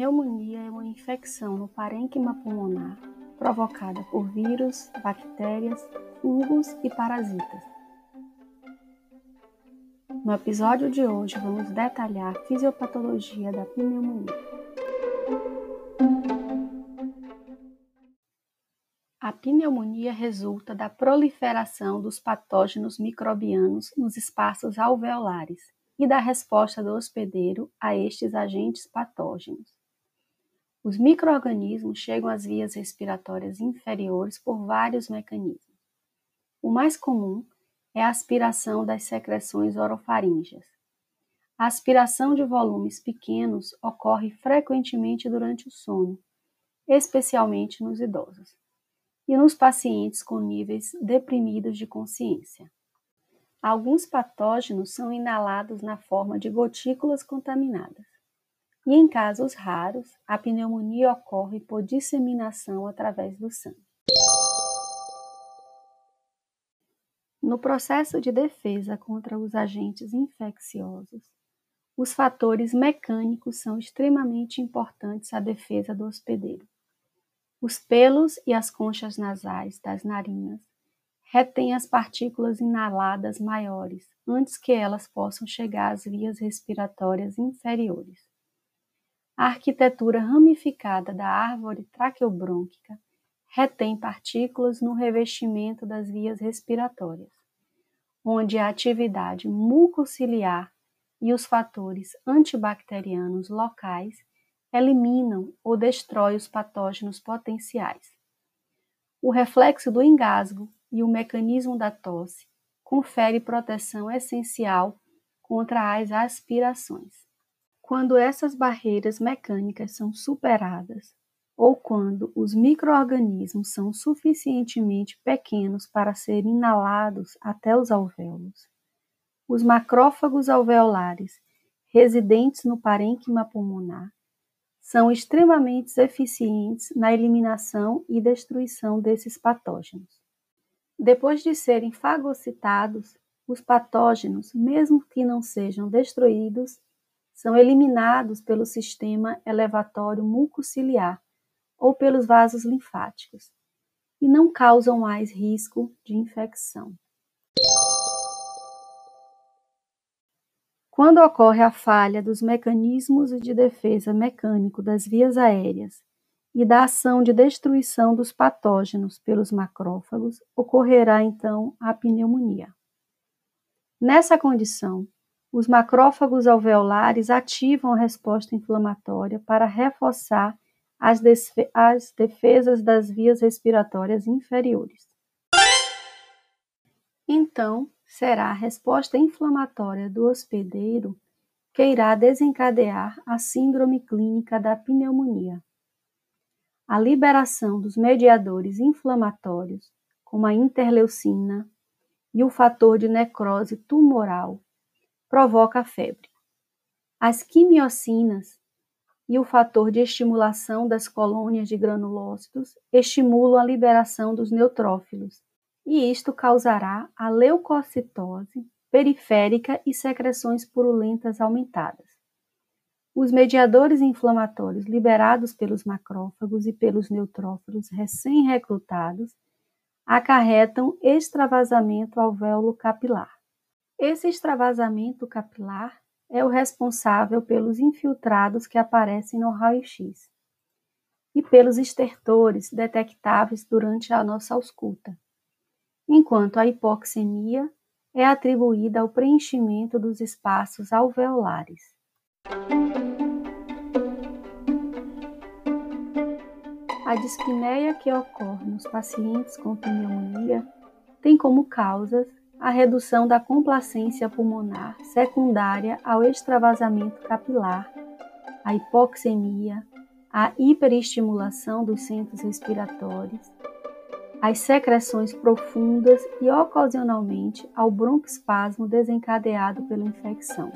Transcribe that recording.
pneumonia é uma infecção no parênquima pulmonar provocada por vírus, bactérias, fungos e parasitas. No episódio de hoje, vamos detalhar a fisiopatologia da pneumonia. A pneumonia resulta da proliferação dos patógenos microbianos nos espaços alveolares e da resposta do hospedeiro a estes agentes patógenos. Os microorganismos chegam às vias respiratórias inferiores por vários mecanismos. O mais comum é a aspiração das secreções orofaríngeas. A aspiração de volumes pequenos ocorre frequentemente durante o sono, especialmente nos idosos, e nos pacientes com níveis deprimidos de consciência. Alguns patógenos são inalados na forma de gotículas contaminadas. E em casos raros, a pneumonia ocorre por disseminação através do sangue. No processo de defesa contra os agentes infecciosos, os fatores mecânicos são extremamente importantes à defesa do hospedeiro. Os pelos e as conchas nasais das narinas retém as partículas inaladas maiores antes que elas possam chegar às vias respiratórias inferiores. A arquitetura ramificada da árvore traqueobrônquica retém partículas no revestimento das vias respiratórias, onde a atividade mucociliar e os fatores antibacterianos locais eliminam ou destroem os patógenos potenciais. O reflexo do engasgo e o mecanismo da tosse confere proteção essencial contra as aspirações. Quando essas barreiras mecânicas são superadas, ou quando os microorganismos são suficientemente pequenos para serem inalados até os alvéolos, os macrófagos alveolares residentes no parênquima pulmonar são extremamente eficientes na eliminação e destruição desses patógenos. Depois de serem fagocitados, os patógenos, mesmo que não sejam destruídos, são eliminados pelo sistema elevatório mucociliar ou pelos vasos linfáticos e não causam mais risco de infecção. Quando ocorre a falha dos mecanismos de defesa mecânico das vias aéreas e da ação de destruição dos patógenos pelos macrófagos, ocorrerá então a pneumonia. Nessa condição, os macrófagos alveolares ativam a resposta inflamatória para reforçar as, as defesas das vias respiratórias inferiores. Então, será a resposta inflamatória do hospedeiro que irá desencadear a síndrome clínica da pneumonia a liberação dos mediadores inflamatórios, como a interleucina e o fator de necrose tumoral, provoca a febre. As quimiocinas e o fator de estimulação das colônias de granulócitos estimulam a liberação dos neutrófilos, e isto causará a leucocitose periférica e secreções purulentas aumentadas. Os mediadores inflamatórios liberados pelos macrófagos e pelos neutrófilos recém-recrutados acarretam extravasamento alvéolo capilar. Esse extravasamento capilar é o responsável pelos infiltrados que aparecem no raio-x e pelos estertores detectáveis durante a nossa ausculta, enquanto a hipoxemia é atribuída ao preenchimento dos espaços alveolares. A dispneia que ocorre nos pacientes com pneumonia tem como causas a redução da complacência pulmonar secundária ao extravasamento capilar, a hipoxemia, a hiperestimulação dos centros respiratórios, as secreções profundas e ocasionalmente ao broncoespasmo desencadeado pela infecção.